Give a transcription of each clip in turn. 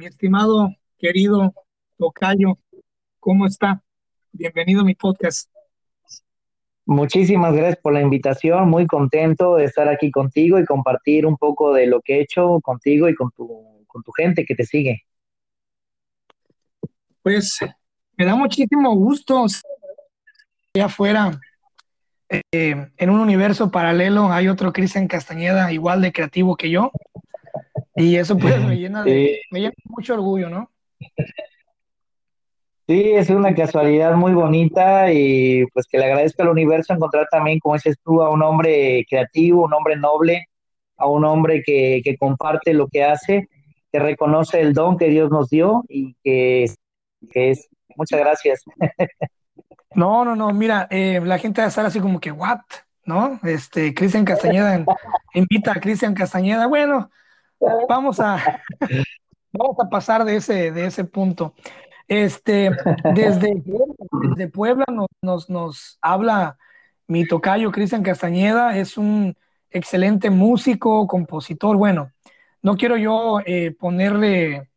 Mi estimado, querido Tocayo, ¿cómo está? Bienvenido a mi podcast. Muchísimas gracias por la invitación, muy contento de estar aquí contigo y compartir un poco de lo que he hecho contigo y con tu, con tu gente que te sigue. Pues me da muchísimo gusto allá afuera, eh, en un universo paralelo, hay otro Cristian Castañeda igual de creativo que yo. Y eso pues me llena de, me llena mucho orgullo, ¿no? Sí, es una casualidad muy bonita y pues que le agradezco al universo encontrar también, como dices tú, a un hombre creativo, un hombre noble, a un hombre que, que comparte lo que hace, que reconoce el don que Dios nos dio y que, que es. Muchas gracias. No, no, no, mira, eh, la gente va a estar así como que, ¿what? ¿No? Este, Cristian Castañeda invita a Cristian Castañeda. Bueno, vamos a, vamos a pasar de ese, de ese punto. Este, desde, Puebla nos, nos, nos habla mi tocayo Cristian Castañeda, es un excelente músico, compositor. Bueno, no quiero yo eh, ponerle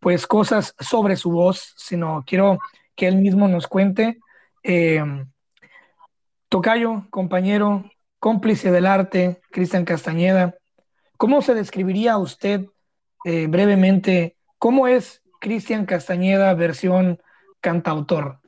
pues cosas sobre su voz, sino quiero que él mismo nos cuente. Eh, tocayo, compañero, cómplice del arte, Cristian Castañeda, ¿Cómo se describiría a usted eh, brevemente cómo es Cristian Castañeda versión cantautor?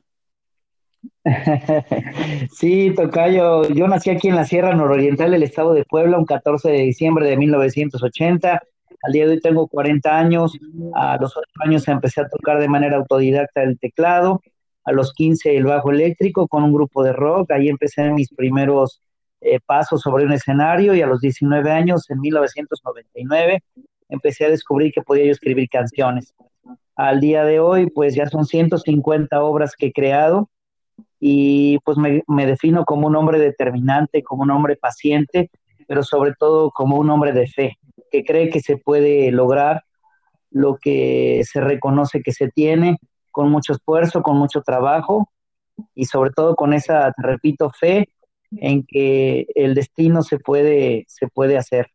Sí, Tocayo, yo nací aquí en la Sierra Nororiental del estado de Puebla un 14 de diciembre de 1980. Al día de hoy tengo 40 años. A los 8 años empecé a tocar de manera autodidacta el teclado. A los 15 el bajo eléctrico con un grupo de rock. Ahí empecé mis primeros eh, paso sobre un escenario y a los 19 años, en 1999, empecé a descubrir que podía yo escribir canciones. Al día de hoy, pues ya son 150 obras que he creado y pues me, me defino como un hombre determinante, como un hombre paciente, pero sobre todo como un hombre de fe, que cree que se puede lograr lo que se reconoce que se tiene con mucho esfuerzo, con mucho trabajo y sobre todo con esa, repito, fe en que el destino se puede, se puede hacer.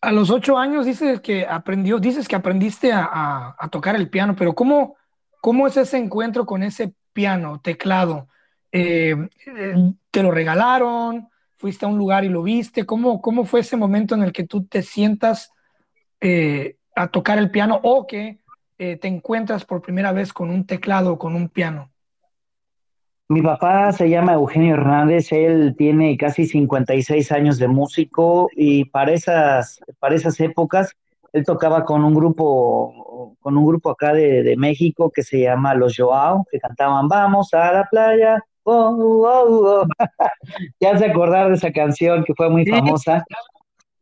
A los ocho años dices que aprendió, dices que aprendiste a, tocar el piano, pero ¿cómo, ¿cómo es ese encuentro con ese piano, teclado? Eh, eh, ¿Te lo regalaron? ¿Fuiste a un lugar y lo viste? ¿Cómo, cómo fue ese momento en el que tú te sientas eh, a tocar el piano o que te encuentras por primera vez con un teclado o con un piano? Mi papá se llama Eugenio Hernández, él tiene casi 56 años de músico y para esas, para esas épocas él tocaba con un grupo, con un grupo acá de, México que se llama Los Joao, que cantaban Vamos a la playa. Oh, oh, oh. ya se acordar de esa canción que fue muy famosa.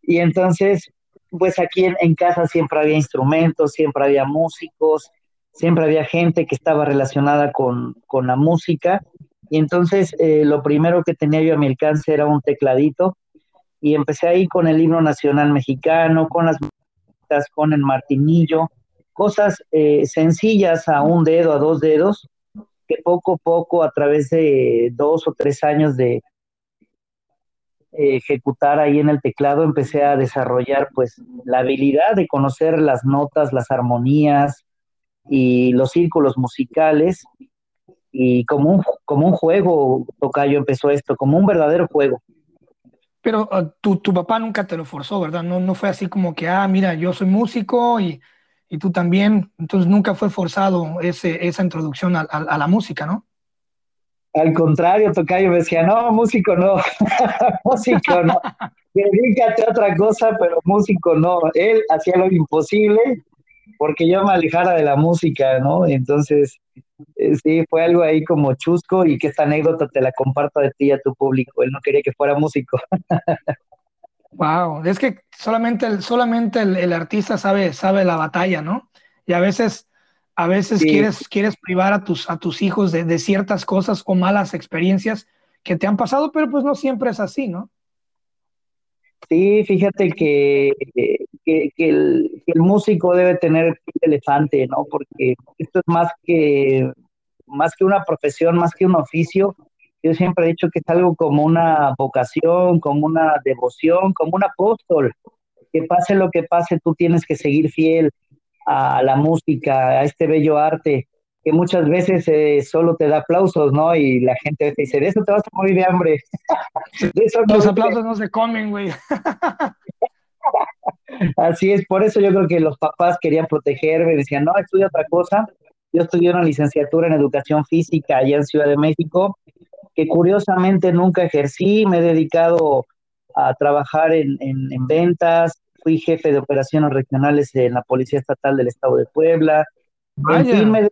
Y entonces, pues aquí en, casa siempre había instrumentos, siempre había músicos, siempre había gente que estaba relacionada con, con la música. Y entonces eh, lo primero que tenía yo a mi alcance era un tecladito. Y empecé ahí con el himno nacional mexicano, con las con el martinillo, cosas eh, sencillas a un dedo, a dos dedos, que poco a poco a través de dos o tres años de ejecutar ahí en el teclado empecé a desarrollar pues la habilidad de conocer las notas, las armonías y los círculos musicales y como un, como un juego, Tocayo empezó esto, como un verdadero juego. Pero ah, tu, tu, papá nunca te lo forzó, ¿verdad? No, no fue así como que, ah, mira, yo soy músico y, y tú también. Entonces nunca fue forzado ese, esa introducción a, a, la música, ¿no? Al contrario, Tocayo me decía, no, músico no, músico no, dedícate a otra cosa, pero músico no. Él hacía lo imposible porque yo me alejara de la música, ¿no? Entonces, eh, sí, fue algo ahí como chusco y que esta anécdota te la comparto de ti a tu público. Él no quería que fuera músico. Wow, es que solamente el, solamente el, artista sabe, sabe la batalla, ¿no? Y a veces, a veces quieres, quieres privar a tus, a tus hijos de, de, ciertas cosas o malas experiencias que te han pasado, pero pues no siempre es así, ¿no? Sí, fíjate que, el, que el, músico debe tener elefante, ¿no? Porque esto es más que, más que una profesión, más que un oficio, yo siempre he dicho que es algo como una vocación, como una devoción, como un apóstol. Que pase lo que pase, tú tienes que seguir fiel a la música, a este bello arte, que muchas veces eh, solo te da aplausos, ¿no? Y la gente te dice, de eso te vas a morir de hambre. Los aplausos no se comen, güey. Así es, por eso yo creo que los papás querían protegerme, decían, no, estudia otra cosa. Yo estudié una licenciatura en educación física allá en Ciudad de México que curiosamente nunca ejercí, me he dedicado a trabajar en, ventas, fui jefe de operaciones regionales en la Policía Estatal del Estado de Puebla, en fin, me,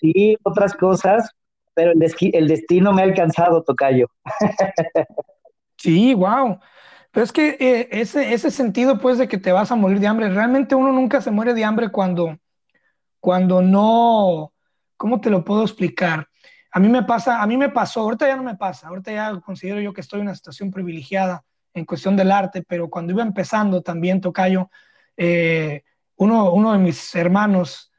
sí, otras cosas, pero el, destino me ha alcanzado, Tocayo. Sí, wow. Pero es que eh, ese, ese sentido, pues, de que te vas a morir de hambre, realmente uno nunca se muere de hambre cuando, cuando no, ¿cómo te lo puedo explicar? A mí me pasa, a mí me pasó, ahorita ya no me pasa, ahorita ya considero yo que estoy en una situación privilegiada en cuestión del arte, pero cuando iba empezando también, Tocayo, eh, uno, uno de mis hermanos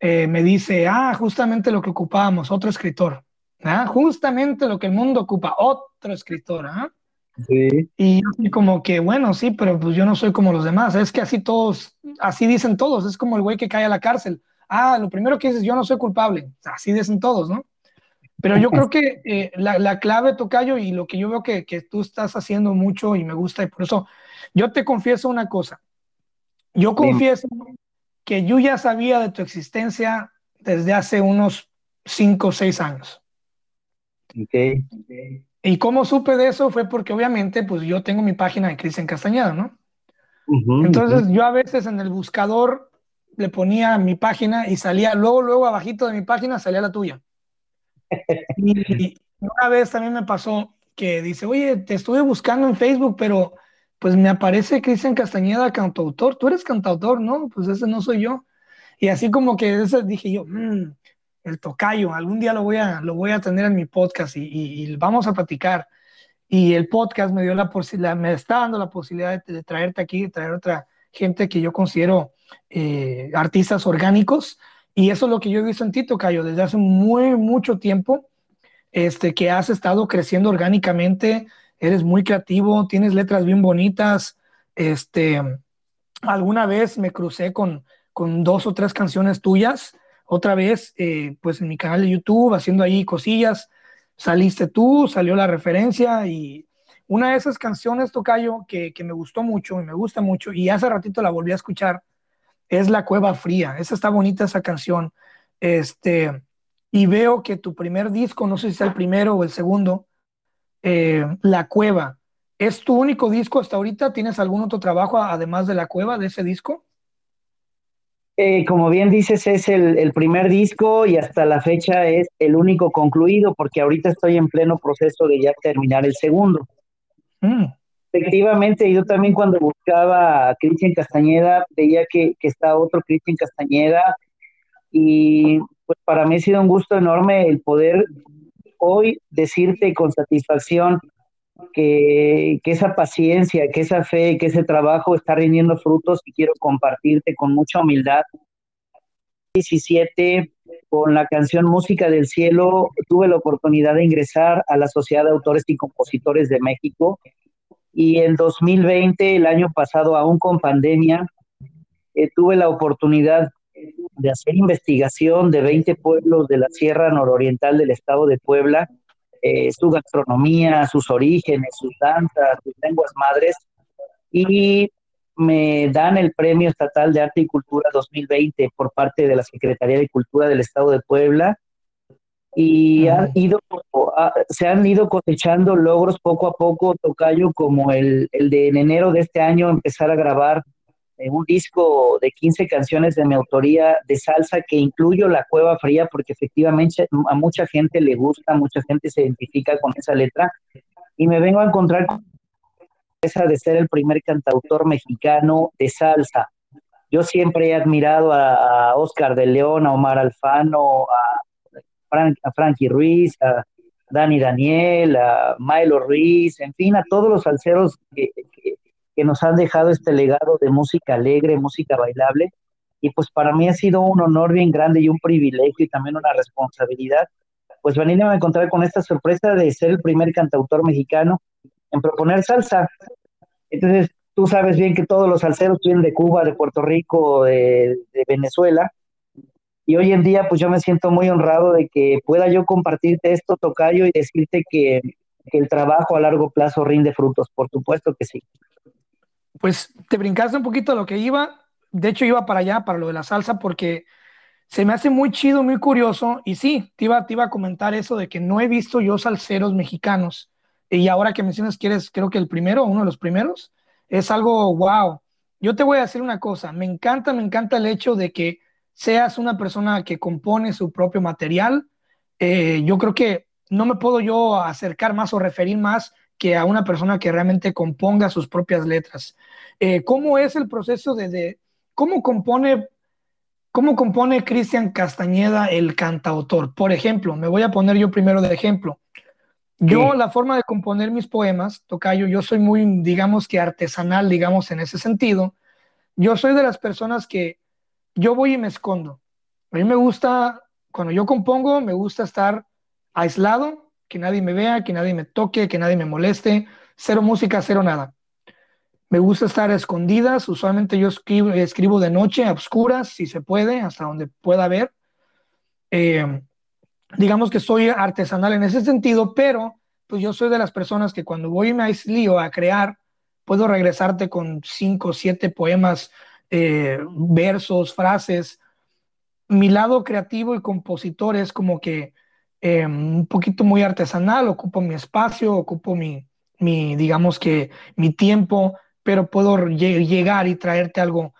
eh, me dice, ah, justamente lo que ocupábamos, otro escritor, ¿ah? justamente lo que el mundo ocupa, otro escritor. ¿ah? Sí. Y como que, bueno, sí, pero pues yo no soy como los demás, es que así todos, así dicen todos, es como el güey que cae a la cárcel. Ah, lo primero que dices, yo no soy culpable, así dicen todos, ¿no? Pero yo creo que eh, la, la, clave, Tocayo, y lo que yo veo que, que, tú estás haciendo mucho y me gusta, y por eso yo te confieso una cosa. Yo confieso que yo ya sabía de tu existencia desde hace unos 5 o 6 años. Okay. Y cómo supe de eso fue porque obviamente pues yo tengo mi página de Cristian Castañeda, ¿no? Entonces yo a veces en el buscador le ponía mi página y salía, luego, luego abajito de mi página salía la tuya. Y una vez también me pasó que dice, oye, te estuve buscando en Facebook, pero pues me aparece Cristian Castañeda, cantautor. Tú eres cantautor, ¿no? Pues ese no soy yo. Y así como que ese dije yo, mm, el tocayo, algún día lo voy a, lo voy a tener en mi podcast y, vamos a platicar. Y el podcast me dio la posibilidad, me está dando la posibilidad de, traerte aquí, de traer otra gente que yo considero eh, artistas orgánicos y eso es lo que yo he visto en ti, Tocayo, desde hace muy, mucho tiempo, este, que has estado creciendo orgánicamente, eres muy creativo, tienes letras bien bonitas. Este, alguna vez me crucé con, con dos o tres canciones tuyas, otra vez, eh, pues en mi canal de YouTube, haciendo ahí cosillas, saliste tú, salió la referencia y una de esas canciones, Tocayo, que, que me gustó mucho y me gusta mucho, y hace ratito la volví a escuchar, es La Cueva Fría. Esa está bonita esa canción. Este, y veo que tu primer disco, no sé si es el primero o el segundo, eh, La Cueva, ¿es tu único disco hasta ahorita? ¿Tienes algún otro trabajo además de La Cueva, de ese disco? Eh, como bien dices, es el, primer disco y hasta la fecha es el único concluido porque ahorita estoy en pleno proceso de ya terminar el segundo. Mm. Efectivamente, yo también cuando buscaba a Cristian Castañeda, veía que, que está otro Cristian Castañeda y pues para mí ha sido un gusto enorme el poder hoy decirte con satisfacción que, que, esa paciencia, que esa fe, que ese trabajo está rindiendo frutos y quiero compartirte con mucha humildad. 17, con la canción Música del Cielo, tuve la oportunidad de ingresar a la Sociedad de Autores y Compositores de México y en 2020, el año pasado, aún con pandemia, eh, tuve la oportunidad de hacer investigación de 20 pueblos de la Sierra Nororiental del estado de Puebla, eh, su gastronomía, sus orígenes, sus danzas, sus lenguas madres, y me dan el Premio Estatal de Arte y Cultura 2020 por parte de la Secretaría de Cultura del Estado de Puebla. Y ido, se han ido cosechando logros poco a poco, Tocayo, como el, el de en enero de este año empezar a grabar un disco de 15 canciones de mi autoría de salsa que incluyo La Cueva Fría porque efectivamente a mucha gente le gusta, mucha gente se identifica con esa letra y me vengo a encontrar sorpresa de ser el primer cantautor mexicano de salsa. Yo siempre he admirado a, Oscar de León, a Omar Alfano, a, a Frankie Ruiz, a Dani Daniel, a Milo Ruiz, en fin, a todos los salseros que nos han dejado este legado de música alegre, música bailable. Y pues para mí ha sido un honor bien grande y un privilegio y también una responsabilidad, pues venirme a encontrar con esta sorpresa de ser el primer cantautor mexicano en proponer salsa. Entonces, tú sabes bien que todos los salseros vienen de Cuba, de Puerto Rico, de, Venezuela. Y hoy en día, pues yo me siento muy honrado de que pueda yo compartirte esto, Tocayo, y decirte que, que el trabajo a largo plazo rinde frutos. Por supuesto que sí. Pues te brincaste un poquito a lo que iba. De hecho, iba para allá, para lo de la salsa, porque se me hace muy chido, muy curioso. Y sí, te iba, te iba a comentar eso de que no he visto yo salseros mexicanos. Y ahora que mencionas que eres, creo que el primero, uno de los primeros, es algo wow. Yo te voy a decir una cosa, me encanta, me encanta el hecho de que seas una persona que compone su propio material. Eh, yo creo que no me puedo yo acercar más o referir más que a una persona que realmente componga sus propias letras. Eh, ¿Cómo es el proceso de, cómo compone, cómo compone Cristian Castañeda el cantautor? Por ejemplo, me voy a poner yo primero de ejemplo. Yo, la forma de componer mis poemas, Tocayo, yo soy muy, digamos que artesanal, digamos, en ese sentido. Yo soy de las personas que yo voy y me escondo. A mí me gusta, cuando yo compongo, me gusta estar aislado, que nadie me vea, que nadie me toque, que nadie me moleste. Cero música, cero nada. Me gusta estar escondidas. Usualmente yo escribo, escribo de noche, a oscuras, si se puede, hasta donde pueda ver. Eh, digamos que soy artesanal en ese sentido, pero pues yo soy de las personas que cuando voy y me aislío a crear, puedo regresarte con cinco o siete poemas, eh, versos, frases. Mi lado creativo y compositor es como que eh, un poquito muy artesanal, ocupo mi espacio, ocupo mi, mi digamos que mi tiempo, pero puedo llegar y traerte algo,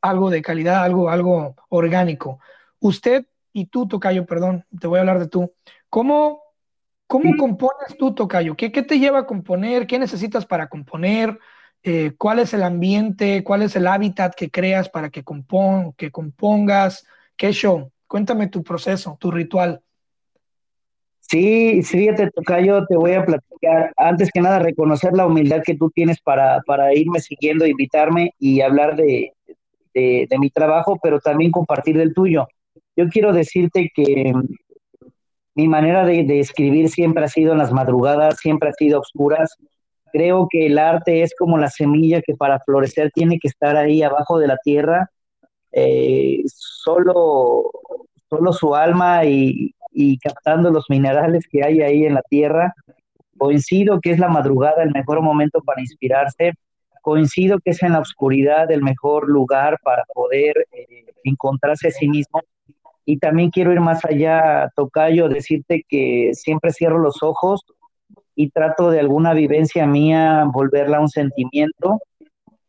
algo de calidad, algo, algo orgánico. Usted y tú, Tocayo, perdón, te voy a hablar de tú. ¿Cómo, cómo compones tú, Tocayo? ¿Qué, ¿Qué, te lleva a componer? ¿Qué necesitas para componer? Eh, ¿Cuál es el ambiente? ¿Cuál es el hábitat que creas para que, compon que compongas? ¿Qué show? Cuéntame tu proceso, tu ritual. Sí, fíjate, Tocayo, te voy a platicar. Antes que nada, reconocer la humildad que tú tienes para, para irme siguiendo, invitarme y hablar de, de, de mi trabajo, pero también compartir del tuyo. Yo quiero decirte que mi manera de, escribir siempre ha sido en las madrugadas, siempre ha sido oscuras. Creo que el arte es como la semilla que para florecer tiene que estar ahí abajo de la tierra. Eh, solo, solo su alma y, y captando los minerales que hay ahí en la tierra. Coincido que es la madrugada el mejor momento para inspirarse. Coincido que es en la oscuridad el mejor lugar para poder eh, encontrarse a sí mismo. Y también quiero ir más allá, Tocayo, decirte que siempre cierro los ojos y trato de alguna vivencia mía volverla a un sentimiento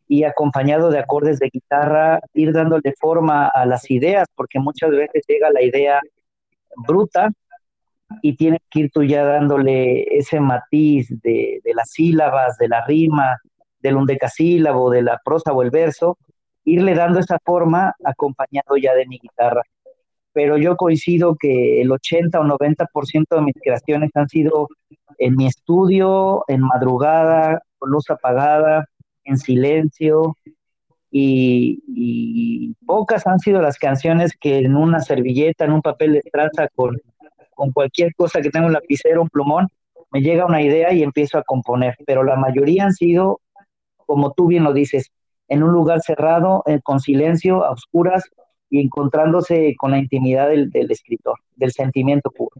y acompañado de acordes de guitarra, ir dándole forma a las ideas, porque muchas veces llega la idea bruta y tienes que ir tú ya dándole ese matiz de, de las sílabas, de la rima, del undecasílabo, de la prosa o el verso, irle dando esa forma acompañado ya de mi guitarra. Pero yo coincido que el 80 o 90% de mis creaciones han sido en mi estudio, en madrugada, con luz apagada, en silencio, y, pocas han sido las canciones que en una servilleta, en un papel de traza, con, con cualquier cosa que tenga un lapicero, un plumón, me llega una idea y empiezo a componer, pero la mayoría han sido, como tú bien lo dices, en un lugar cerrado, eh, con silencio, a oscuras, y encontrándose con la intimidad del, escritor, del sentimiento puro.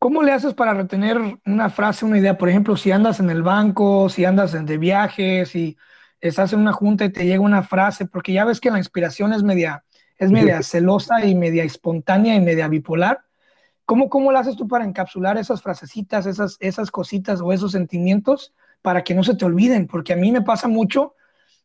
¿Cómo le haces para retener una frase, una idea? Por ejemplo, si andas en el banco, si andas de viaje, si estás en una junta y te llega una frase, porque ya ves que la inspiración es media, es media celosa y media espontánea y media bipolar. ¿Cómo, ¿Cómo lo haces tú para encapsular esas frasecitas, esas, esas cositas o esos sentimientos para que no se te olviden? Porque a mí me pasa mucho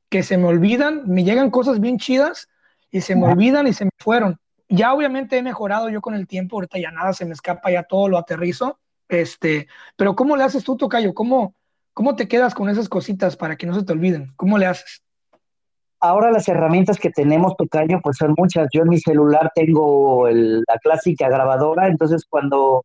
que se me olvidan, me llegan cosas bien chidas, y se me olvidan y se me fueron. Ya obviamente he mejorado yo con el tiempo, ahorita ya nada se me escapa, ya todo lo aterrizo. Este, pero ¿cómo le haces tú, Tocayo? ¿Cómo, ¿Cómo te quedas con esas cositas para que no se te olviden? ¿Cómo le haces? Ahora las herramientas que tenemos, Tocayo, pues son muchas. Yo en mi celular tengo la clásica grabadora, entonces cuando,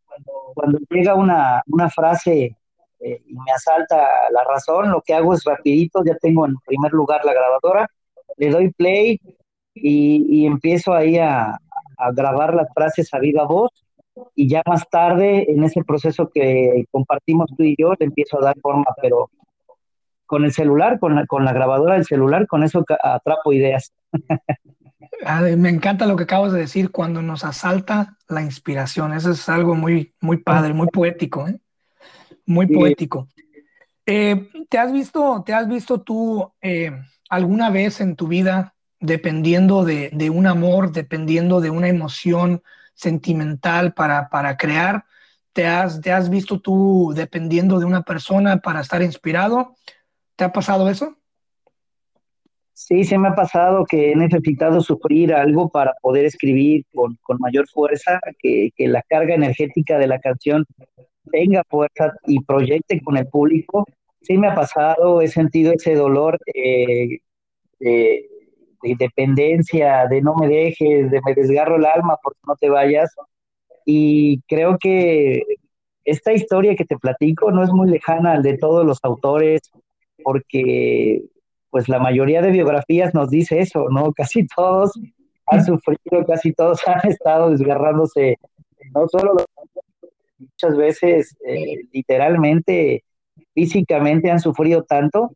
cuando, llega una, una frase eh, y me asalta la razón, lo que hago es rapidito, ya tengo en primer lugar la grabadora, le doy play y, empiezo ahí a, a, grabar las frases a viva voz y ya más tarde en ese proceso que compartimos tú y yo le empiezo a dar forma, pero con el celular, con la, con la grabadora del celular, con eso atrapo ideas. me encanta lo que acabas de decir, cuando nos asalta la inspiración. Eso es algo muy, muy padre, muy poético, ¿eh? muy poético. Eh, ¿te, has visto, ¿Te has visto tú eh, alguna vez en tu vida, dependiendo de, de, un amor, dependiendo de una emoción sentimental para, para crear? ¿Te has, ¿Te has visto tú dependiendo de una persona para estar inspirado? ¿Te ha pasado eso? Sí, se me ha pasado que he necesitado sufrir algo para poder escribir con, mayor fuerza, que, la carga energética de la canción tenga fuerza y proyecte con el público. Sí me ha pasado, he sentido ese dolor eh, de, de, dependencia, de no me dejes, de me desgarro el alma porque no te vayas. Y creo que esta historia que te platico no es muy lejana al de todos los autores porque pues la mayoría de biografías nos dice eso, ¿no? Casi todos han sufrido, casi todos han estado desgarrándose, no solo muchas veces eh, literalmente, físicamente han sufrido tanto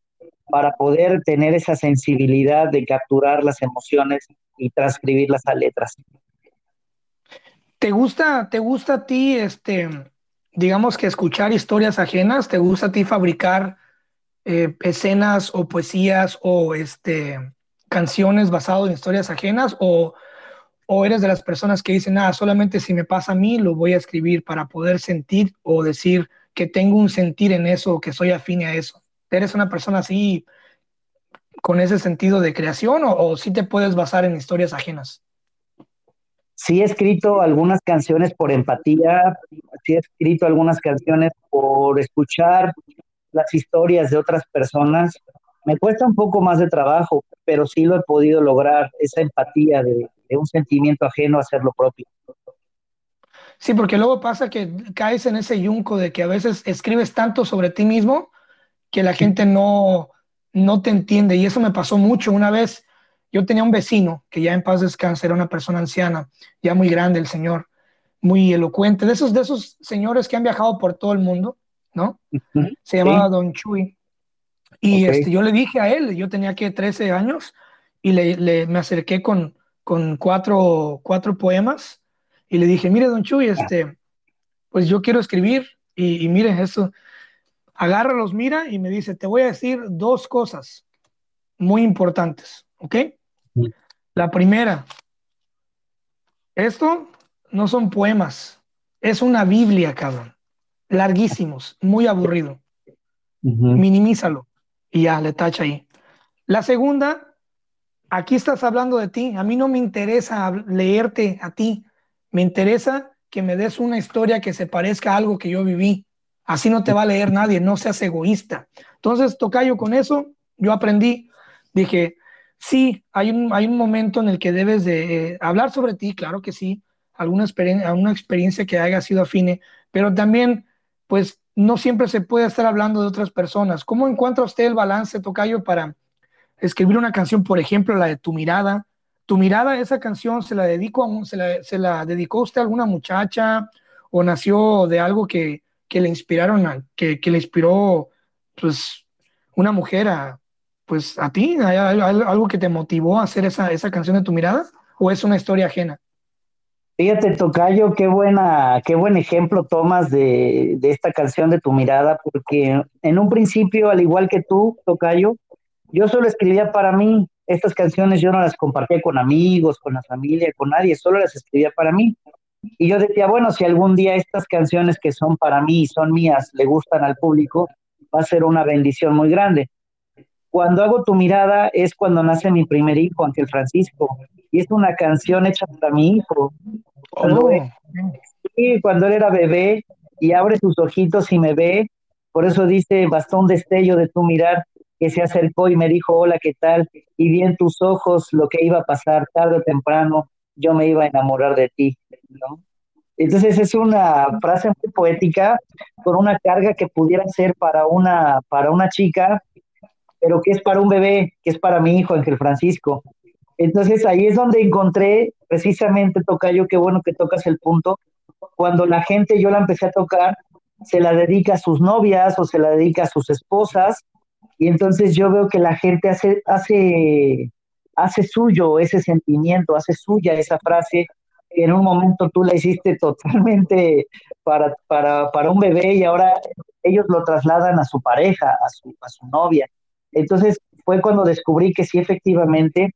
para poder tener esa sensibilidad de capturar las emociones y transcribirlas a letras. ¿Te gusta, te gusta a ti, este, digamos que escuchar historias ajenas? ¿Te gusta a ti fabricar eh, escenas o poesías o este, canciones basadas en historias ajenas o, o eres de las personas que dicen, nada, solamente si me pasa a mí lo voy a escribir para poder sentir o decir que tengo un sentir en eso o que soy afín a eso? ¿Eres una persona así con ese sentido de creación o, o sí te puedes basar en historias ajenas? Sí he escrito algunas canciones por empatía, sí he escrito algunas canciones por escuchar las historias de otras personas, me cuesta un poco más de trabajo, pero sí lo he podido lograr, esa empatía de, un sentimiento ajeno a hacer lo propio. Sí, porque luego pasa que caes en ese yunco de que a veces escribes tanto sobre ti mismo que la gente no, no te entiende. Y eso me pasó mucho. Una vez yo tenía un vecino que ya en paz descanse, era una persona anciana, ya muy grande el señor, muy elocuente, de esos, de esos señores que han viajado por todo el mundo ¿no? Se llamaba Don Chuy. Y este, yo le dije a él, yo tenía que 13 años, y le, me acerqué con, con cuatro, cuatro poemas, y le dije, mire, Don Chuy, este, pues yo quiero escribir, y, y mire eso, agárralos, mira, y me dice, te voy a decir dos cosas muy importantes, ¿ok? La primera, esto no son poemas, es una Biblia, cabrón larguísimos, muy aburrido. Minimízalo y ya le tacha ahí. La segunda, aquí estás hablando de ti. A mí no me interesa leerte a ti. Me interesa que me des una historia que se parezca a algo que yo viví. Así no te va a leer nadie, no seas egoísta. Entonces, Tocayo, con eso yo aprendí. Dije, sí, hay un, hay un momento en el que debes de eh, hablar sobre ti, claro que sí, alguna, experiencia, alguna experiencia que haya sido afine, pero también pues no siempre se puede estar hablando de otras personas. ¿Cómo encuentra usted el balance, Tocayo, para escribir una canción, por ejemplo, la de Tu Mirada? Tu Mirada, esa canción, ¿se la, dedico a se, la, ¿se la dedicó usted a alguna muchacha o nació de algo que, que le inspiraron, que, que, le inspiró, pues, una mujer a, pues, a ti? ¿Hay algo que te motivó a hacer esa, esa canción de Tu Mirada? ¿O es una historia ajena? Fíjate, Tocayo, qué buena, qué buen ejemplo tomas de, esta canción de tu mirada, porque en un principio, al igual que tú, Tocayo, yo solo escribía para mí. Estas canciones yo no las compartía con amigos, con la familia, con nadie, solo las escribía para mí. Y yo decía, bueno, si algún día estas canciones que son para mí y son mías le gustan al público, va a ser una bendición muy grande. Cuando hago tu mirada es cuando nace mi primer hijo, Ángel Francisco, y es una canción hecha para mi hijo. Cuando, oh. él, cuando él era bebé y abre sus ojitos y me ve, Por eso dice, bastó un destello de tu mirar que se acercó y me dijo, hola, ¿qué tal? Y vi en tus ojos lo que iba a pasar tarde o temprano, yo me iba a enamorar de ti, ¿no? Entonces es una frase muy poética con una carga que pudiera ser para una, para una chica, pero que es para un bebé, que es para mi hijo Ángel Francisco. Entonces ahí es donde encontré precisamente, Tocayo, qué bueno que tocas el punto, cuando la gente, yo la empecé a tocar, se la dedica a sus novias o se la dedica a sus esposas, y entonces yo veo que la gente hace, hace, hace suyo ese sentimiento, hace suya esa frase, que en un momento tú la hiciste totalmente para, para, para un bebé y ahora ellos lo trasladan a su pareja, a su, a su novia. Entonces fue cuando descubrí que sí, efectivamente,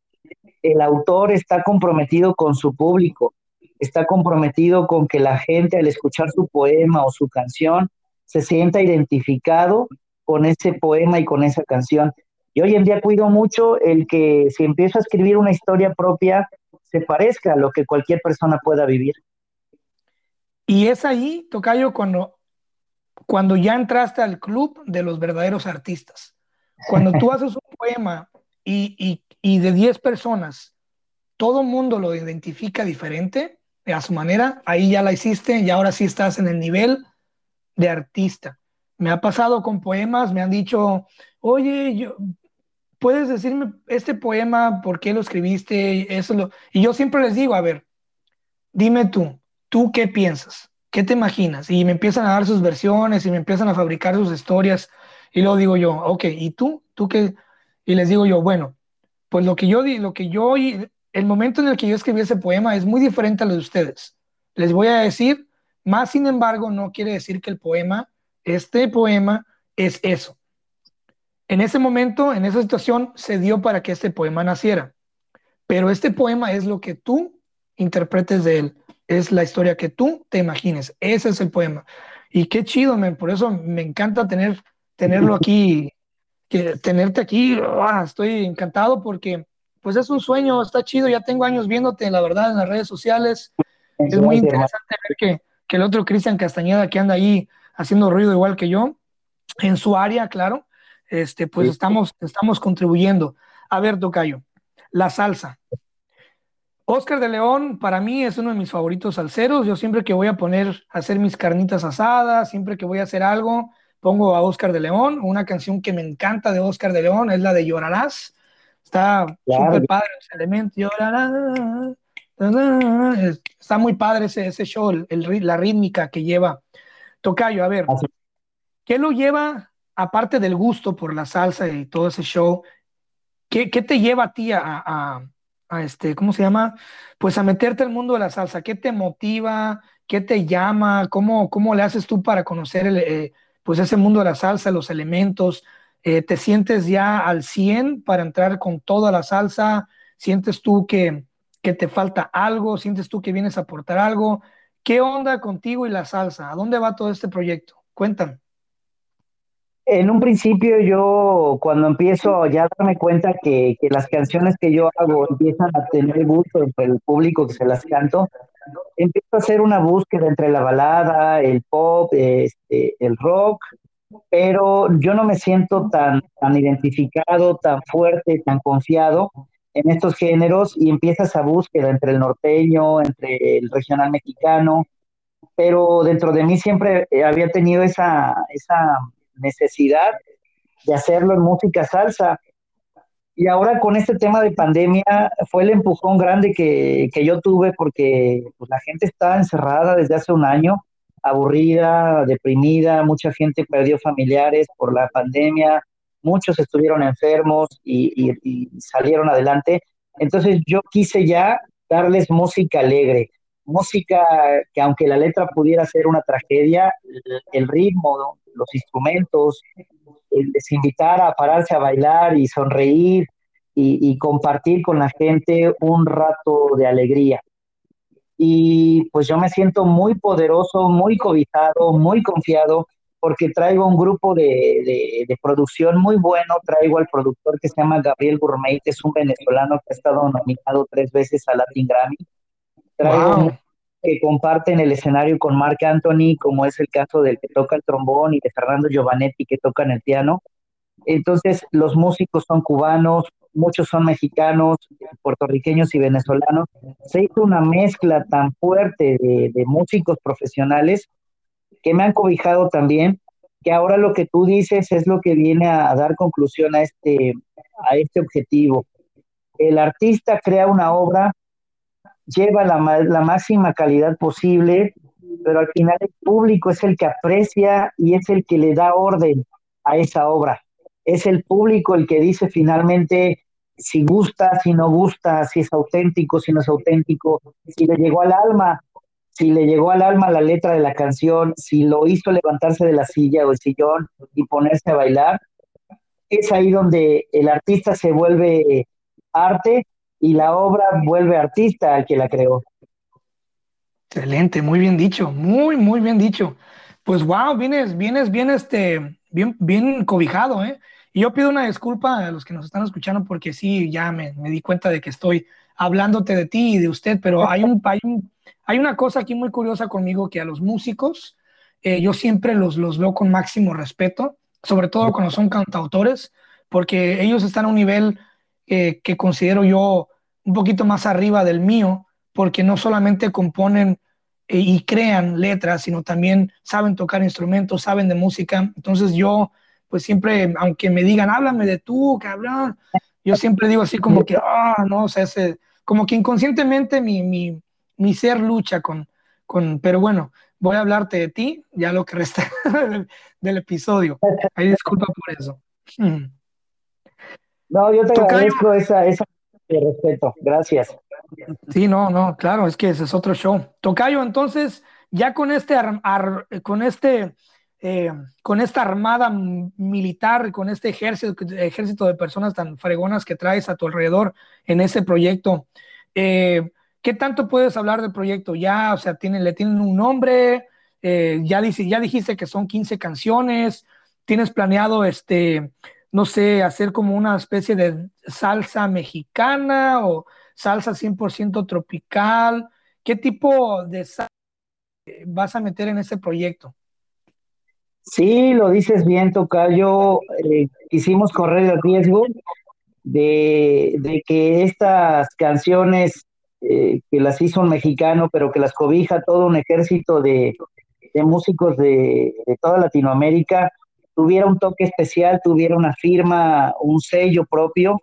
el autor está comprometido con su público, está comprometido con que la gente al escuchar su poema o su canción se sienta identificado con ese poema y con esa canción. Y hoy en día cuido mucho el que si empiezo a escribir una historia propia, se parezca a lo que cualquier persona pueda vivir. Y es ahí, Tocayo, cuando, cuando ya entraste al club de los verdaderos artistas. Cuando tú haces un poema y, y, y de 10 personas, todo mundo lo identifica diferente, a su manera, ahí ya la hiciste y ahora sí estás en el nivel de artista. Me ha pasado con poemas, me han dicho, oye, yo, ¿puedes decirme este poema, por qué lo escribiste? Eso lo... Y yo siempre les digo, a ver, dime tú, ¿tú qué piensas? ¿Qué te imaginas? Y me empiezan a dar sus versiones y me empiezan a fabricar sus historias. Y luego digo yo, ok, ¿y tú? ¿Tú qué? Y les digo yo, bueno, pues lo que yo, lo que yo el momento en el que yo escribí ese poema es muy diferente a lo de ustedes. Les voy a decir, más sin embargo, no quiere decir que el poema, este poema, es eso. En ese momento, en esa situación, se dio para que este poema naciera. Pero este poema es lo que tú interpretes de él. Es la historia que tú te imagines. Ese es el poema. Y qué chido, man. Por eso me encanta tener, tenerlo aquí, que, tenerte aquí. Ah, estoy encantado porque pues es un sueño, está chido, ya tengo años viéndote, la verdad, en las redes sociales. Es muy interesante ver que, que el otro Cristian Castañeda que anda ahí haciendo ruido igual que yo, en su área, claro, este, pues estamos, estamos contribuyendo. A ver, Tocayo, la salsa. Oscar de León para mí es uno de mis favoritos salseros. Yo siempre que voy a poner a hacer mis carnitas asadas, siempre que voy a hacer algo, pongo a Oscar de León. Una canción que me encanta de Oscar de León es la de Llorarás. Está súper padre ese elemento. Está muy padre ese, ese show, el, la rítmica que lleva. Tocayo, a ver, ¿qué lo lleva, aparte del gusto por la salsa y todo ese show, qué, te lleva a ti a, a, a, este, ¿cómo se llama? Pues a meterte al mundo de la salsa. ¿Qué te motiva? ¿Qué te llama? ¿Cómo, cómo le haces tú para conocer el, eh, pues ese mundo de la salsa, los elementos? Eh, ¿Te sientes ya al 100 para entrar con toda la salsa? ¿Sientes tú que, que te falta algo? ¿Sientes tú que vienes a aportar algo? ¿Qué onda contigo y la salsa? ¿A dónde va todo este proyecto? Cuéntame. En un principio yo, cuando empiezo ya a darme cuenta que, que, las canciones que yo hago empiezan a tener gusto entre el público que se las canto, empiezo a hacer una búsqueda entre la balada, el pop, este, el rock, pero yo no me siento tan, tan identificado, tan fuerte, tan confiado en estos géneros y empiezas a búsqueda entre el norteño, entre el regional mexicano, pero dentro de mí siempre había tenido esa, esa necesidad de hacerlo en música salsa. Y ahora con este tema de pandemia fue el empujón grande que, que yo tuve porque pues, la gente está encerrada desde hace un año aburrida, deprimida, mucha gente perdió familiares por la pandemia, muchos estuvieron enfermos y, salieron adelante. Entonces yo quise ya darles música alegre, música que aunque la letra pudiera ser una tragedia, el, ritmo, los instrumentos, les invitar a pararse a bailar y sonreír y compartir con la gente un rato de alegría. Y pues yo me siento muy poderoso, muy cobijado, muy confiado, porque traigo un grupo de, de, producción muy bueno, traigo al productor que se llama Gabriel Gourmet, que es un venezolano que ha estado nominado tres veces a Latin Grammy. Traigo que comparten el escenario con Mark Anthony, como es el caso del que toca el trombón y de Fernando Giovanetti que tocan el piano. Entonces, los músicos son cubanos, muchos son mexicanos, puertorriqueños y venezolanos. Se hizo una mezcla tan fuerte de, músicos profesionales que me han cobijado también, que ahora lo que tú dices es lo que viene a, dar conclusión a este, a este objetivo. El artista crea una obra, lleva la, la máxima calidad posible, pero al final el público es el que aprecia y es el que le da orden a esa obra. Es el público el que dice finalmente si gusta, si no gusta, si es auténtico, si no es auténtico, si le llegó al alma si le llegó al alma la letra de la canción, si lo hizo levantarse de la silla o el sillón y ponerse a bailar, es ahí donde el artista se vuelve arte y la obra vuelve artista al que la creó. Excelente, muy bien dicho, muy, muy bien dicho. Pues wow, vienes, vienes, bien, este, bien, bien cobijado, ¿eh? Y yo pido una disculpa a los que nos están escuchando porque sí, ya me, me di cuenta de que estoy hablándote de ti y de usted, pero hay un, hay un hay una cosa aquí muy curiosa conmigo que a los músicos eh, yo siempre los, los veo con máximo respeto, sobre todo cuando son cantautores, porque ellos están a un nivel eh, que considero yo un poquito más arriba del mío, porque no solamente componen eh, y crean letras, sino también saben tocar instrumentos, saben de música. Entonces yo, pues siempre, aunque me digan, háblame de tú, cabrón, yo siempre digo así como que, ah, no, o sea, ese, como que inconscientemente mi, mi, mi ser lucha con, con, pero bueno, voy a hablarte de ti, ya lo que resta del, episodio. Ahí disculpa por eso. No, yo te agradezco esa, esa respeto. Gracias. Sí, no, no, claro, es que ese es otro show. Tocayo, entonces, ya con este, con este, eh, con esta armada militar, con este ejército, ejército de personas tan fregonas que traes a tu alrededor en ese proyecto, eh, ¿Qué tanto puedes hablar del proyecto? Ya, o sea, tienen, le tienen un nombre, eh, ya, dice, ya dijiste que son 15 canciones, tienes planeado, este, no sé, hacer como una especie de salsa mexicana o salsa 100% tropical. ¿Qué tipo de salsa vas a meter en ese proyecto? Sí, lo dices bien, Tocayo. Eh, quisimos correr el riesgo de, de, que estas canciones eh, que las hizo un mexicano, pero que las cobija todo un ejército de, músicos de, toda Latinoamérica, tuviera un toque especial, tuviera una firma, un sello propio,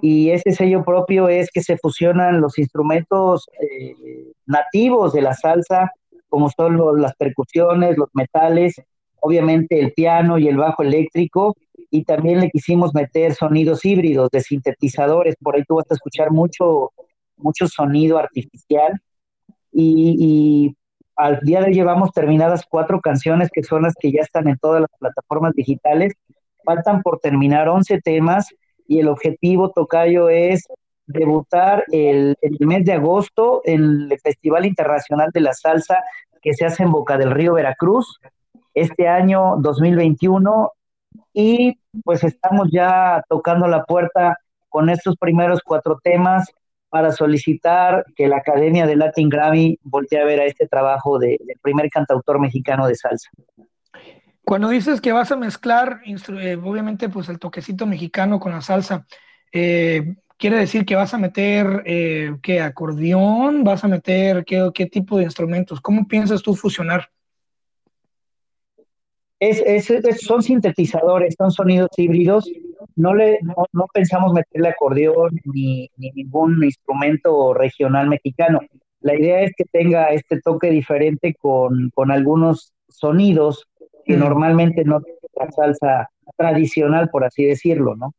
y ese sello propio es que se fusionan los instrumentos eh, nativos de la salsa, como son las percusiones, los metales, obviamente el piano y el bajo eléctrico, y también le quisimos meter sonidos híbridos de sintetizadores, por ahí tú vas a escuchar mucho mucho sonido artificial y, al día de hoy llevamos terminadas cuatro canciones que son las que ya están en todas las plataformas digitales. Faltan por terminar 11 temas y el objetivo, Tocayo, es debutar el, el, mes de agosto en el Festival Internacional de la Salsa que se hace en Boca del Río Veracruz este año 2021 y pues estamos ya tocando la puerta con estos primeros cuatro temas para solicitar que la Academia de Latin Grammy voltee a ver a este trabajo de, del primer cantautor mexicano de salsa. Cuando dices que vas a mezclar, eh, obviamente, pues el toquecito mexicano con la salsa, eh, ¿quiere decir que vas a meter eh, qué acordeón? ¿Vas a meter qué, qué tipo de instrumentos? ¿Cómo piensas tú fusionar? Es, son sintetizadores, son sonidos híbridos. No, le, no, pensamos meterle acordeón ni, ningún instrumento regional mexicano. La idea es que tenga este toque diferente con, algunos sonidos que normalmente no tiene la salsa tradicional, por así decirlo, ¿no?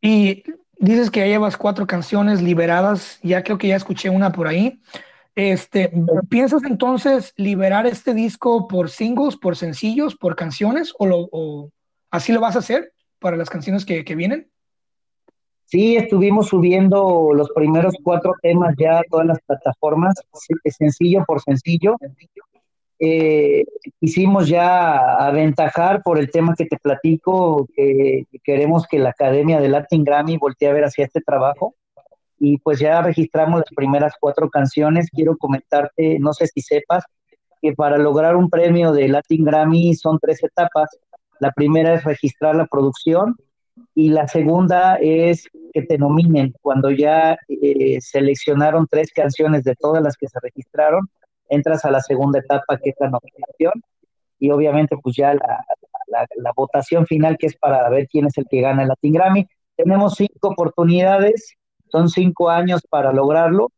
Y dices que ya llevas cuatro canciones liberadas, ya creo que ya escuché una por ahí. Este, ¿Piensas entonces liberar este disco por singles, por sencillos, por canciones o, lo, así lo vas a hacer para las canciones que, vienen? Sí, estuvimos subiendo los primeros cuatro temas ya a todas las plataformas, sencillo por sencillo. Eh, quisimos ya aventajar por el tema que te platico, que queremos que la Academia de Latin Grammy voltee a ver hacia este trabajo y pues ya registramos las primeras cuatro canciones. Quiero comentarte, no sé si sepas, que para lograr un premio de Latin Grammy son tres etapas. La primera es registrar la producción y la segunda es que te nominen. Cuando ya eh, seleccionaron tres canciones de todas las que se registraron, entras a la segunda etapa que es la nominación y obviamente pues ya la, la, votación final que es para ver quién es el que gana el Latin Grammy. Tenemos cinco oportunidades, son cinco años para lograrlo,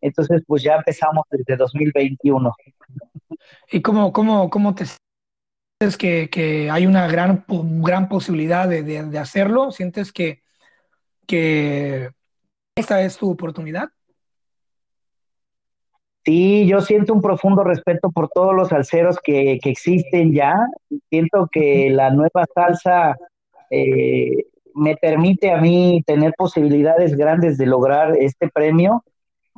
entonces pues ya empezamos desde 2021. ¿Y cómo, cómo, cómo te sientes que, que hay una gran, gran posibilidad de, de, hacerlo? ¿Sientes que, que esta es tu oportunidad? Sí, yo siento un profundo respeto por todos los salseros que, que existen ya. Siento que la nueva salsa eh, me permite a mí tener posibilidades grandes de lograr este premio.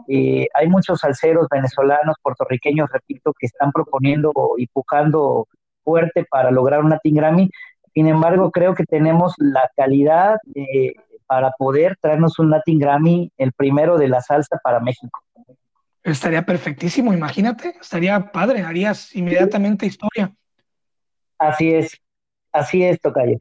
Eh, hay muchos salseros venezolanos, puertorriqueños, repito, que están proponiendo y pujando fuerte para lograr un Latin Grammy. Sin embargo, creo que tenemos la calidad eh, para poder traernos un Latin Grammy, el primero de la salsa para México. Estaría perfectísimo, imagínate, estaría padre, harías inmediatamente historia. Así es, así es, Tocayo.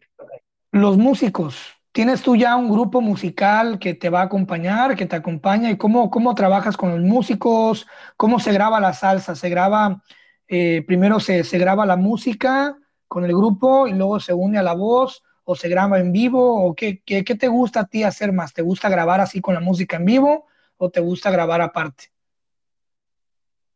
Los músicos, ¿tienes tú ya un grupo musical que te va a acompañar, que te acompaña? ¿Y cómo, cómo trabajas con los músicos? ¿Cómo se graba la salsa? ¿Se graba, eh, primero se, se graba la música con el grupo y luego se une a la voz? ¿O se graba en vivo? ¿O qué, qué, qué te gusta a ti hacer más? ¿Te gusta grabar así con la música en vivo o te gusta grabar aparte?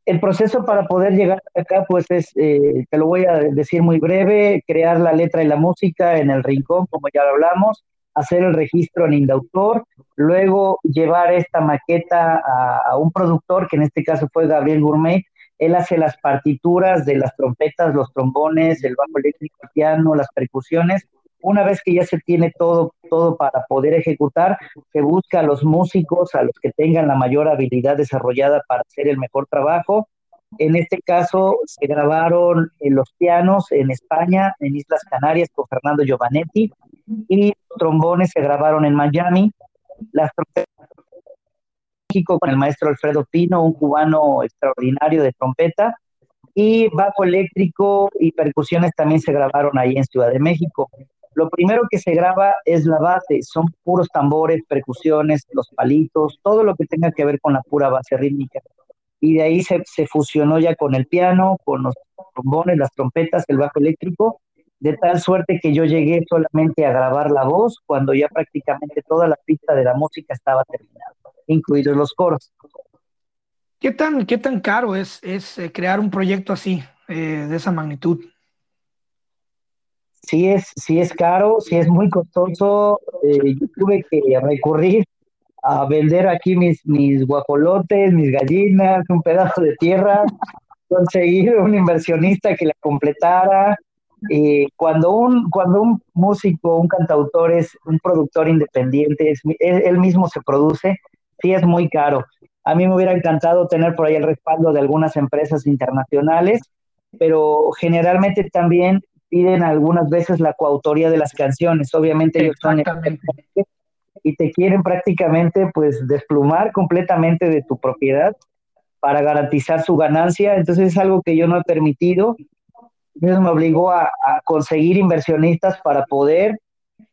El proceso para poder llegar acá, pues es, eh, te lo voy a decir muy breve, crear la letra y la música en el rincón, como ya lo hablamos, hacer el registro en Indautor, luego llevar esta maqueta a, un productor, que en este caso fue Gabriel Gourmet, él hace las partituras de las trompetas, los trombones, el bajo eléctrico, el piano, las percusiones, una vez que ya se tiene todo, todo para poder ejecutar, se busca a los músicos, a los que tengan la mayor habilidad desarrollada para hacer el mejor trabajo. En este caso se grabaron en los pianos en España, en Islas Canarias con Fernando Giovanetti y los trombones se grabaron en Miami. Las trompetas México con el maestro Alfredo Pino, un cubano extraordinario de trompeta, y bajo eléctrico y percusiones también se grabaron ahí en Ciudad de México. Lo primero que se graba es la base, son puros tambores, percusiones, los palitos, todo lo que tenga que ver con la pura base rítmica. Y de ahí se, fusionó ya con el piano, con los trombones, las trompetas, el bajo eléctrico, de tal suerte que yo llegué solamente a grabar la voz cuando ya prácticamente toda la pista de la música estaba terminada, incluidos los coros. ¿Qué tan, qué tan caro es, es eh, crear un proyecto así, eh, de esa magnitud? sí es, sí es caro, sí es muy costoso. Eh, yo tuve que recurrir a vender aquí mis, mis guajolotes, mis gallinas, un pedazo de tierra, conseguir un inversionista que la completara. Eh, cuando, un, cuando un músico, un cantautor es un productor independiente, es, él mismo se produce, sí es muy caro. A mí me hubiera encantado tener por ahí el respaldo de algunas empresas internacionales, pero generalmente también piden algunas veces la coautoría de las canciones. Obviamente ellos están y te quieren prácticamente pues desplumar completamente de tu propiedad para garantizar su ganancia. Entonces es algo que yo no he permitido. Eso me obligó a, conseguir inversionistas para poder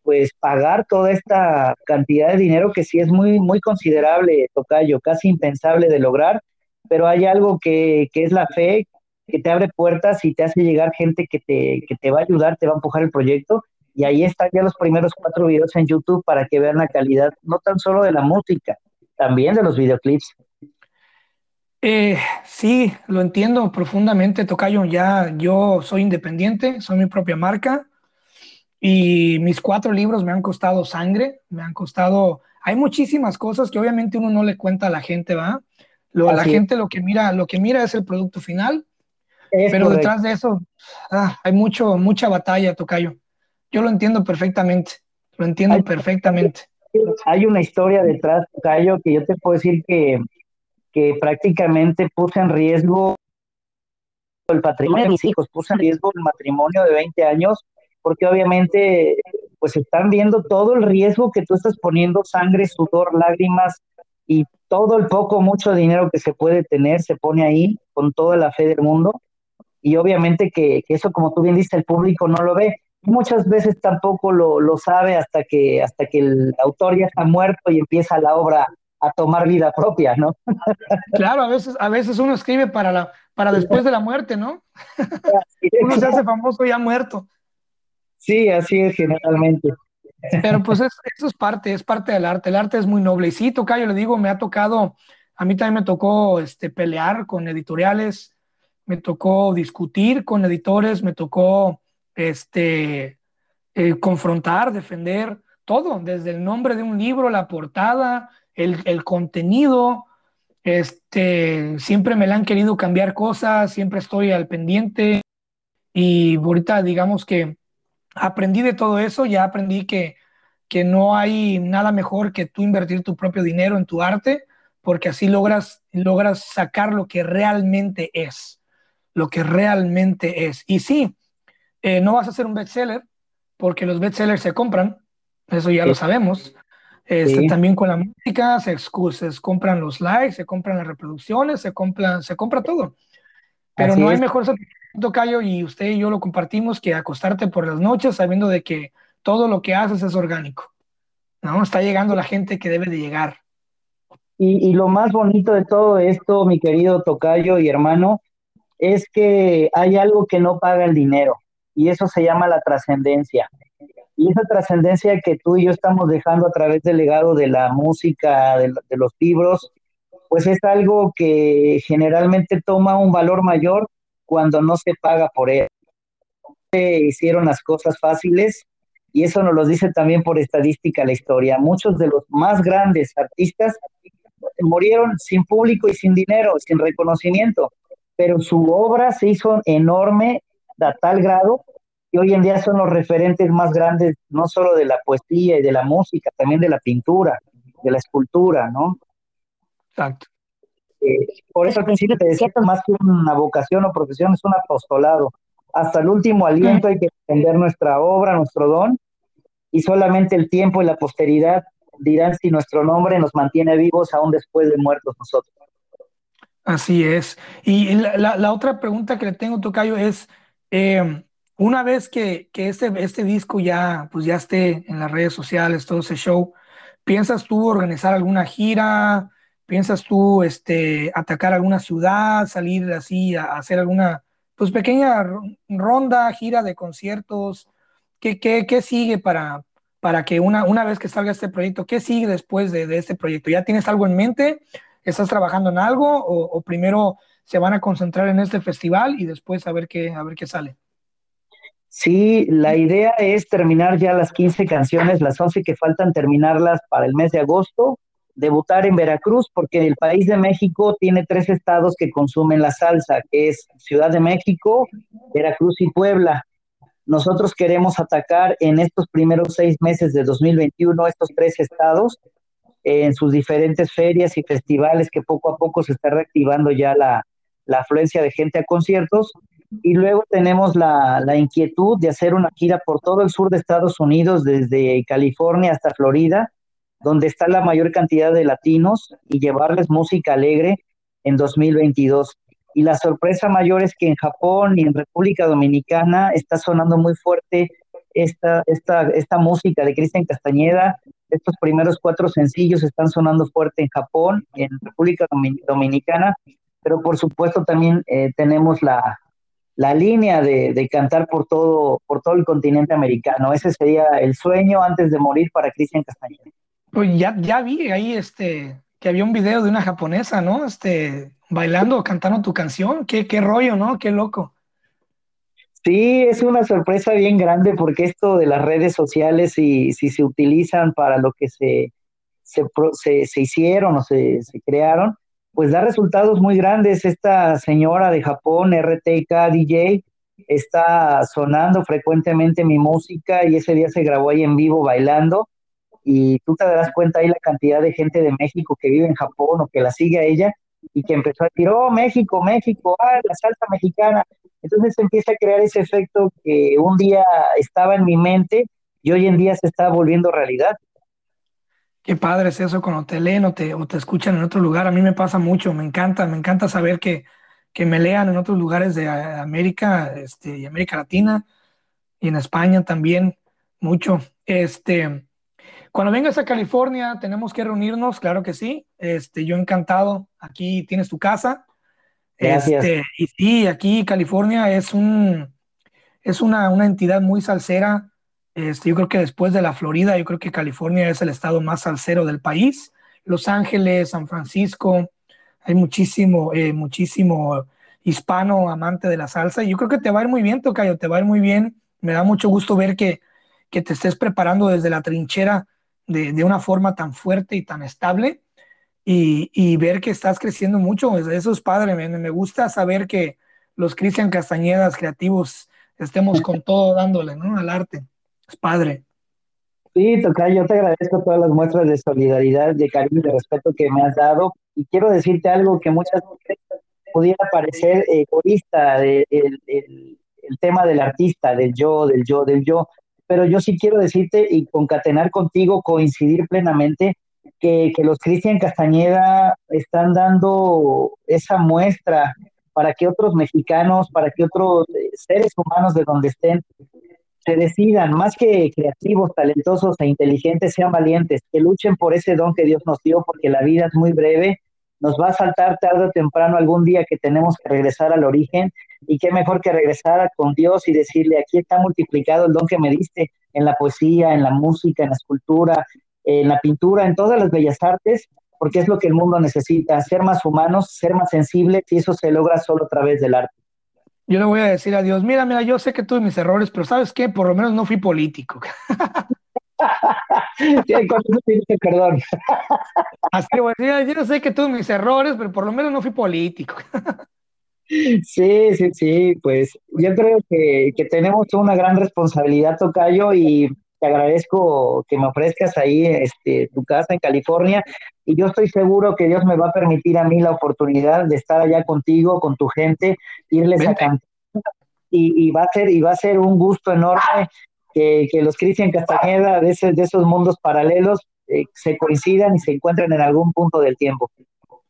pues pagar toda esta cantidad de dinero que sí es muy, muy considerable, Tocayo, casi impensable de lograr, pero hay algo que, que es la fe, que te abre puertas y te hace llegar gente que te, que te va a ayudar, te va a empujar el proyecto. Y ahí están ya los primeros cuatro videos en YouTube para que vean la calidad, no tan solo de la música, también de los videoclips. Eh, sí, lo entiendo profundamente, Tocayo. Ya yo soy independiente, soy mi propia marca y mis cuatro libros me han costado sangre, me han costado. Hay muchísimas cosas que obviamente uno no le cuenta a la gente, ¿va? Lo, la gente lo que mira, lo que mira es el producto final pero detrás de eso ah, hay mucho, mucha batalla, Tocayo. Yo lo entiendo perfectamente, lo entiendo perfectamente. Hay una historia detrás, Tocayo, que yo te puedo decir que, que prácticamente puse en riesgo el patrimonio de mis hijos, puse en riesgo el matrimonio de 20 años, porque obviamente pues están viendo todo el riesgo que tú estás poniendo, sangre, sudor, lágrimas, y todo el poco, mucho dinero que se puede tener se pone ahí con toda la fe del mundo y obviamente que, eso, como tú bien dices, el público no lo ve. Muchas veces tampoco lo, lo, sabe hasta que, hasta que el autor ya está muerto y empieza la obra a tomar vida propia, ¿no? Claro, a veces, a veces uno escribe para, la, para después de la muerte, ¿no? uno se hace famoso ya muerto. Sí, así es generalmente. Pero pues eso es parte, es parte del arte. El arte es muy noble. Y sí, le digo, me ha tocado, a mí también me tocó este, pelear con editoriales, me tocó discutir con editores, me tocó este, eh, confrontar, defender todo, desde el nombre de un libro, la portada, el, el, contenido. Este, siempre me la han querido cambiar cosas, siempre estoy al pendiente. Y ahorita digamos que aprendí de todo eso, ya aprendí que, que no hay nada mejor que tú invertir tu propio dinero en tu arte, porque así logras, logras sacar lo que realmente es, lo que realmente es. Y sí, eh, no vas a ser un bestseller, porque los bestsellers se compran, eso ya lo sabemos. Este, también con la música se, se, compran los likes, se compran las reproducciones, se, compran, se compra todo. Pero no hay mejor Tocayo, y usted y yo lo compartimos, que acostarte por las noches sabiendo de que todo lo que haces es orgánico. ¿no? Está llegando la gente que debe de llegar. Y, lo más bonito de todo esto, mi querido Tocayo y hermano, es que hay algo que no paga el dinero y eso se llama la trascendencia. Y esa trascendencia que tú y yo estamos dejando a través del legado de la música, de, los libros, pues es algo que generalmente toma un valor mayor cuando no se paga por él. Hicieron las cosas fáciles y eso nos lo dice también por estadística la historia. Muchos de los más grandes artistas murieron sin público y sin dinero, sin reconocimiento, pero su obra se hizo enorme a tal grado que hoy en día son los referentes más grandes, no solo de la poesía y de la música, también de la pintura, de la escultura, ¿no? Exacto. Eh, por eso al principio te decía que más que una vocación o profesión es un apostolado. Hasta el último aliento hay que defender nuestra obra, nuestro don, y solamente el tiempo y la posteridad dirán si nuestro nombre nos mantiene vivos aún después de muertos nosotros. Así es. Y la, otra pregunta que le tengo, Tocayo, es, eh, una vez que, que, este, este disco ya, pues ya esté en las redes sociales, todo ese show, ¿piensas tú organizar alguna gira? ¿Piensas tú este, atacar alguna ciudad, salir así a, hacer alguna pues pequeña ronda, gira de conciertos? ¿Qué, qué, qué sigue para, para que una, una vez que salga este proyecto, qué sigue después de, de este proyecto? ¿Ya tienes algo en mente? ¿Estás trabajando en algo? O, o, primero se van a concentrar en este festival y después a ver qué, a ver qué sale? Sí, la idea es terminar ya las 15 canciones, las 11 que faltan, terminarlas para el mes de agosto debutar en Veracruz, porque el país de México tiene tres estados que consumen la salsa, que es Ciudad de México, Veracruz y Puebla. Nosotros queremos atacar en estos primeros seis meses de 2021 estos tres estados en sus diferentes ferias y festivales que poco a poco se está reactivando ya la, la afluencia de gente a conciertos. Y luego tenemos la, la inquietud de hacer una gira por todo el sur de Estados Unidos, desde California hasta Florida, donde está la mayor cantidad de latinos y llevarles música alegre en 2022. Y la sorpresa mayor es que en Japón y en República Dominicana está sonando muy fuerte esta, esta, esta música de Cristian Castañeda. Estos primeros cuatro sencillos están sonando fuerte en Japón, en República Dominicana, pero por supuesto también eh, tenemos la, la línea de, de, cantar por todo, por todo el continente americano. Ese sería el sueño antes de morir para Cristian Castañeda. Pues ya, ya vi ahí este, que había un video de una japonesa, ¿no? Este, bailando, cantando tu canción. Qué, qué rollo, ¿no? Qué loco. Sí, es una sorpresa bien grande porque esto de las redes sociales, si, si se utilizan para lo que se, se, se, se hicieron o se, se, crearon, pues da resultados muy grandes. Esta señora de Japón, RTK DJ, está sonando frecuentemente mi música y ese día se grabó ahí en vivo bailando y tú te darás cuenta ahí la cantidad de gente de México que vive en Japón o que la sigue a ella y que empezó a decir, oh, México, México, ah, la salsa mexicana. Entonces empieza a crear ese efecto que un día estaba en mi mente y hoy en día se está volviendo realidad. Qué padre es eso cuando te leen o te, o te escuchan en otro lugar. A mí me pasa mucho, me encanta, me encanta saber que, que me lean en otros lugares de América este, y América Latina y en España también mucho. Este, cuando vengas a California tenemos que reunirnos, claro que sí. Este, yo encantado, aquí tienes tu casa. Gracias. Este, y sí, aquí California es un es una, una entidad muy salsera este, yo creo que después de la Florida, yo creo que California es el estado más salsero del país. Los Ángeles, San Francisco, hay muchísimo, eh, muchísimo hispano amante de la salsa. Y yo creo que te va a ir muy bien, Tocayo, te va a ir muy bien. Me da mucho gusto ver que, que te estés preparando desde la trinchera de, de una forma tan fuerte y tan estable y, y, ver que estás creciendo mucho. Eso es padre, me, me gusta saber que los Cristian Castañedas creativos estemos con todo dándole ¿no? al arte. Es padre. Sí, Toca, yo te agradezco todas las muestras de solidaridad, de cariño, de respeto que me has dado. Y quiero decirte algo que muchas veces pudiera parecer egoísta, el, el, el tema del artista, del yo, del yo, del yo. Pero yo sí quiero decirte y concatenar contigo, coincidir plenamente, que, los Cristian Castañeda están dando esa muestra para que otros mexicanos, para que otros seres humanos de donde estén, se decidan, más que creativos, talentosos e inteligentes, sean valientes, que luchen por ese don que Dios nos dio, porque la vida es muy breve, nos va a saltar tarde o temprano algún día que tenemos que regresar al origen, y qué mejor que regresar con Dios y decirle, aquí está multiplicado el don que me diste en la poesía, en la música, en la escultura, en la pintura, en todas las bellas artes, porque es lo que el mundo necesita, ser más humanos, ser más sensibles, y eso se logra solo a través del arte yo le voy a decir a Dios, mira, mira, yo sé que tuve mis errores, pero ¿sabes qué? Por lo menos no fui político. perdón. Así a decir, yo sé que tuve mis errores, pero por lo menos no fui político. Sí, sí, sí, pues yo creo que, que tenemos una gran responsabilidad, Tocayo, y te agradezco que me ofrezcas ahí este, tu casa en California y yo estoy seguro que Dios me va a permitir a mí la oportunidad de estar allá contigo, con tu gente, irles Vente. a cantar y, y, va a ser y va a ser un gusto enorme que, que los Cristian Castañeda de, ese, de esos mundos paralelos eh, se coincidan y se encuentren en algún punto del tiempo.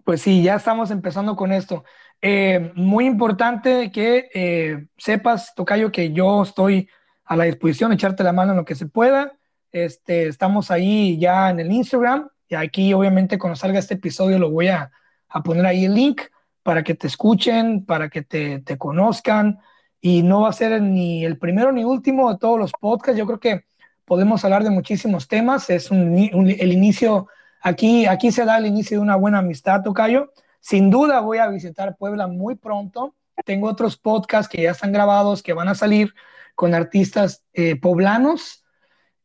Pues sí, ya estamos empezando con esto. Eh, muy importante que eh, sepas, Tocayo, que yo estoy a la disposición, echarte la mano en lo que se pueda. Este, estamos ahí ya en el Instagram y aquí obviamente cuando salga este episodio lo voy a, a poner ahí el link para que te escuchen, para que te, te, conozcan y no va a ser ni el primero ni último de todos los podcasts. Yo creo que podemos hablar de muchísimos temas. Es un, un, el inicio, aquí, aquí se da el inicio de una buena amistad, Tocayo. Sin duda voy a visitar Puebla muy pronto. Tengo otros podcasts que ya están grabados, que van a salir con artistas eh, poblanos.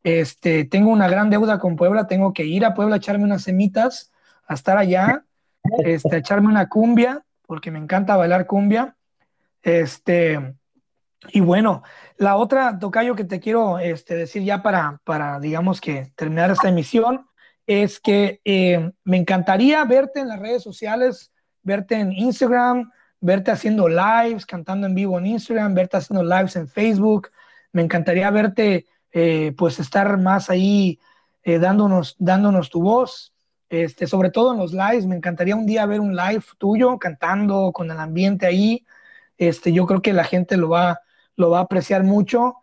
Este, tengo una gran deuda con Puebla, tengo que ir a Puebla a echarme unas semitas, a estar allá, este, a echarme una cumbia, porque me encanta bailar cumbia. Este, y bueno, la otra, Tocayo, que te quiero este, decir ya para, para, digamos que terminar esta emisión, es que eh, me encantaría verte en las redes sociales, verte en Instagram, verte haciendo lives, cantando en vivo en Instagram, verte haciendo lives en Facebook. Me encantaría verte, eh, pues, estar más ahí eh, dándonos, dándonos tu voz, este, sobre todo en los lives. Me encantaría un día ver un live tuyo cantando con el ambiente ahí. Este, yo creo que la gente lo va, lo va a apreciar mucho.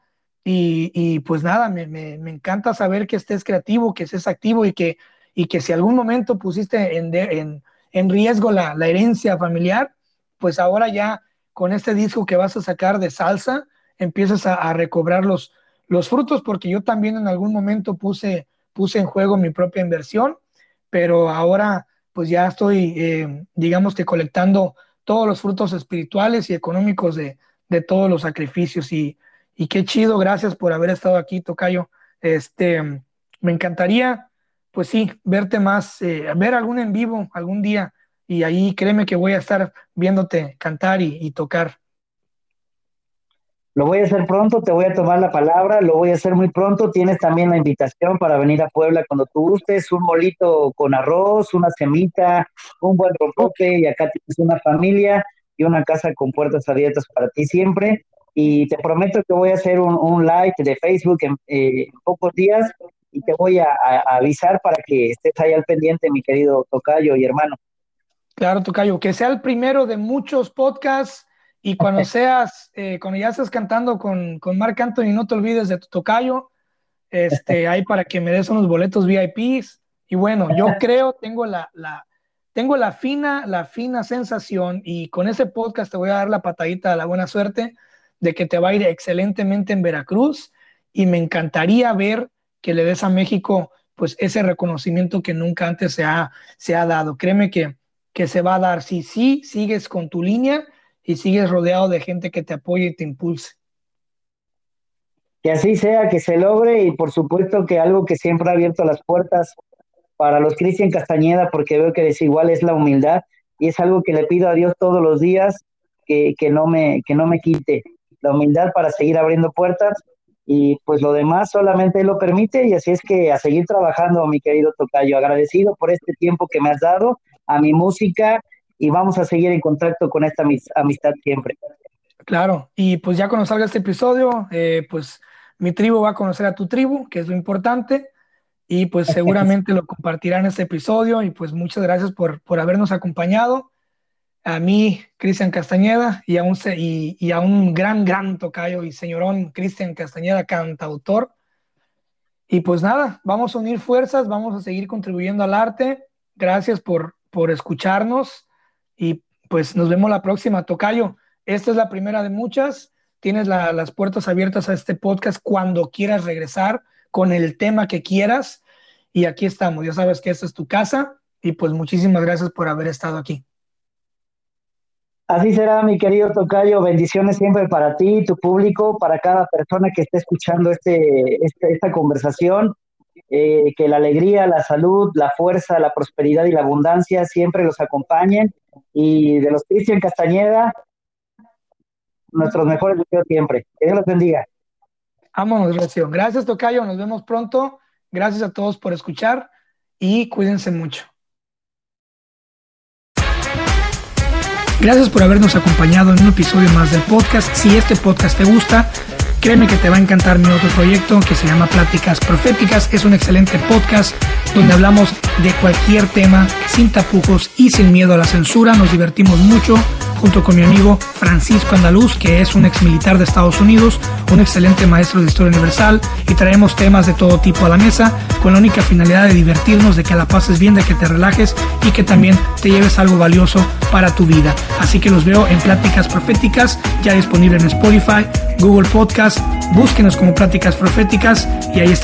Y, pues nada, me, me, encanta saber que estés creativo, que estés activo y que, y que si algún momento pusiste en, en, en riesgo la, herencia familiar, pues ahora ya con este disco que vas a sacar de salsa, empiezas a, a, recobrar los, los frutos, porque yo también en algún momento puse, puse en juego mi propia inversión, pero ahora pues ya estoy, eh, digamos que colectando todos los frutos espirituales y económicos de, de todos los sacrificios y, y, qué chido, gracias por haber estado aquí, Tocayo. Este, me encantaría, pues sí, verte más, eh, ver algún en vivo algún día y ahí créeme que voy a estar viéndote cantar y, tocar. Lo voy a hacer pronto, te voy a tomar la palabra, lo voy a hacer muy pronto. Tienes también la invitación para venir a Puebla cuando tú gustes, un molito con arroz, una semita, un buen rompope y acá tienes una familia y una casa con puertas abiertas para ti siempre. Y te prometo que voy a hacer un, un live de Facebook en, eh, en pocos días y te voy a, avisar para que estés ahí al pendiente, mi querido Tocayo y hermano. Claro, Tocayo, que sea el primero de muchos podcasts y cuando seas, eh, cuando ya estés cantando con, con Marc Anthony, no te olvides de tu Tocayo, este, ahí para que me des unos boletos VIPs. Y bueno, yo creo, tengo la, la, tengo la fina, la fina sensación y con ese podcast te voy a dar la patadita a la buena suerte de que te va a ir excelentemente en Veracruz y me encantaría ver que le des a México pues ese reconocimiento que nunca antes se ha, se ha dado. Créeme que, que se va a dar si sí sigues con tu línea y sigues rodeado de gente que te apoye y te impulse. Que así sea, que se logre y por supuesto que algo que siempre ha abierto las puertas para los Cristian Castañeda, porque veo que desigual es la humildad y es algo que le pido a Dios todos los días que, que, no, me, que no me quite la humildad para seguir abriendo puertas y pues lo demás solamente lo permite. Y así es que a seguir trabajando, mi querido Tocayo, agradecido por este tiempo que me has dado a mi música y vamos a seguir en contacto con esta amistad siempre. Claro, y pues ya cuando salga este episodio, eh, pues mi tribu va a conocer a tu tribu, que es lo importante, y pues seguramente lo compartirán este episodio. Y pues muchas gracias por, por habernos acompañado a mí, Cristian Castañeda, y a, un, y, y a un gran, gran tocayo y señorón Cristian Castañeda, cantautor. Y pues nada, vamos a unir fuerzas, vamos a seguir contribuyendo al arte. Gracias por, por escucharnos y pues nos vemos la próxima, Tocayo. Esta es la primera de muchas. Tienes las puertas abiertas a este podcast cuando quieras regresar con el tema que quieras. Y aquí estamos. Ya sabes que esta es tu casa. Y pues muchísimas gracias por haber estado aquí. Así será, mi querido Tocayo. Bendiciones siempre para ti, tu público, para cada persona que esté escuchando este, este esta conversación. Eh, que la alegría, la salud, la fuerza, la prosperidad y la abundancia siempre los acompañen. Y de los Cristian Castañeda, nuestros mejores deseos siempre. Que Dios los bendiga. Vámonos, Recio. Gracias, Tocayo. Nos vemos pronto. Gracias a todos por escuchar y cuídense mucho. Gracias por habernos acompañado en un episodio más del podcast. Si este podcast te gusta, créeme que te va a encantar mi otro proyecto que se llama Pláticas Proféticas. Es un excelente podcast donde hablamos de cualquier tema sin tapujos y sin miedo a la censura. Nos divertimos mucho junto con mi amigo Francisco Andaluz, que es un ex militar de Estados Unidos, un excelente maestro de historia universal, y traemos temas de todo tipo a la mesa, con la única finalidad de divertirnos, de que la pases bien, de que te relajes y que también te lleves algo valioso para tu vida. Así que los veo en Pláticas Proféticas, ya disponible en Spotify, Google Podcast, búsquenos como Pláticas Proféticas y ahí está